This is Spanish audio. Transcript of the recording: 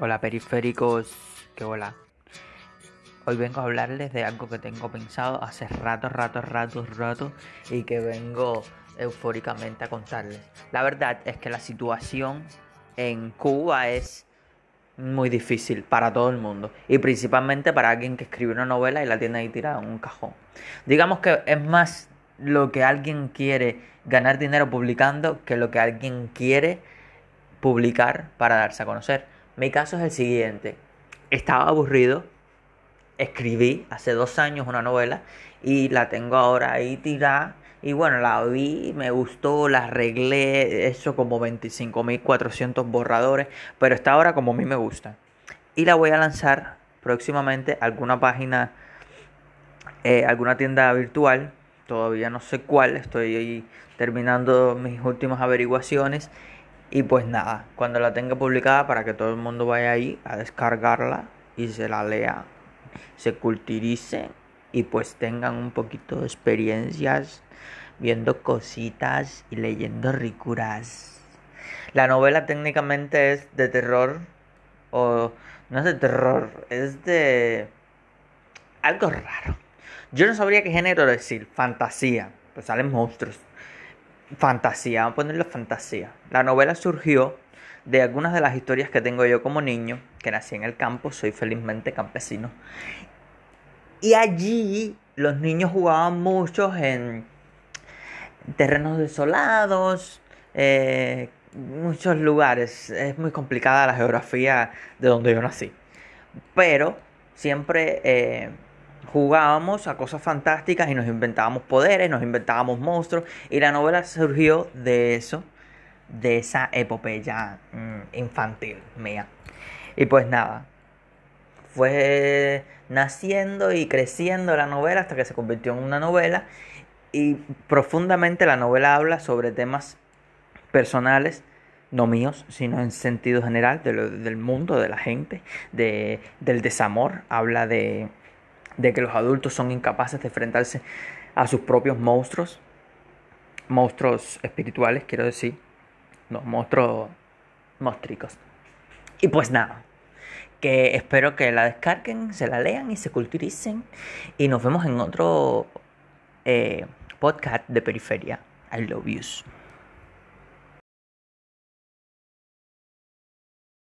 Hola periféricos, qué hola. Hoy vengo a hablarles de algo que tengo pensado hace rato, rato, rato, rato y que vengo eufóricamente a contarles. La verdad es que la situación en Cuba es muy difícil para todo el mundo y principalmente para alguien que escribe una novela y la tiene ahí tirada en un cajón. Digamos que es más lo que alguien quiere ganar dinero publicando que lo que alguien quiere publicar para darse a conocer. Mi caso es el siguiente. Estaba aburrido, escribí hace dos años una novela y la tengo ahora ahí tirada. Y bueno, la vi, me gustó, la arreglé, eso como 25.400 borradores, pero está ahora como a mí me gusta. Y la voy a lanzar próximamente a alguna página, eh, alguna tienda virtual, todavía no sé cuál, estoy terminando mis últimas averiguaciones y pues nada, cuando la tenga publicada para que todo el mundo vaya ahí a descargarla y se la lea, se culturice y pues tengan un poquito de experiencias viendo cositas y leyendo ricuras. La novela técnicamente es de terror o no es de terror, es de algo raro. Yo no sabría qué género decir, fantasía, pues salen monstruos fantasía, vamos a ponerlo fantasía. La novela surgió de algunas de las historias que tengo yo como niño, que nací en el campo, soy felizmente campesino. Y allí los niños jugaban mucho en terrenos desolados, eh, muchos lugares. Es muy complicada la geografía de donde yo nací. Pero siempre... Eh, jugábamos a cosas fantásticas y nos inventábamos poderes, nos inventábamos monstruos y la novela surgió de eso, de esa epopeya mm, infantil mía. Y pues nada, fue naciendo y creciendo la novela hasta que se convirtió en una novela y profundamente la novela habla sobre temas personales no míos, sino en sentido general del mundo, de la gente, de, del desamor, habla de, de que los adultos son incapaces de enfrentarse a sus propios monstruos, monstruos espirituales, quiero decir, no, monstruos monstricos. Y pues nada, que espero que la descarguen, se la lean y se culturicen. Y nos vemos en otro eh, podcast de Periferia. I love you.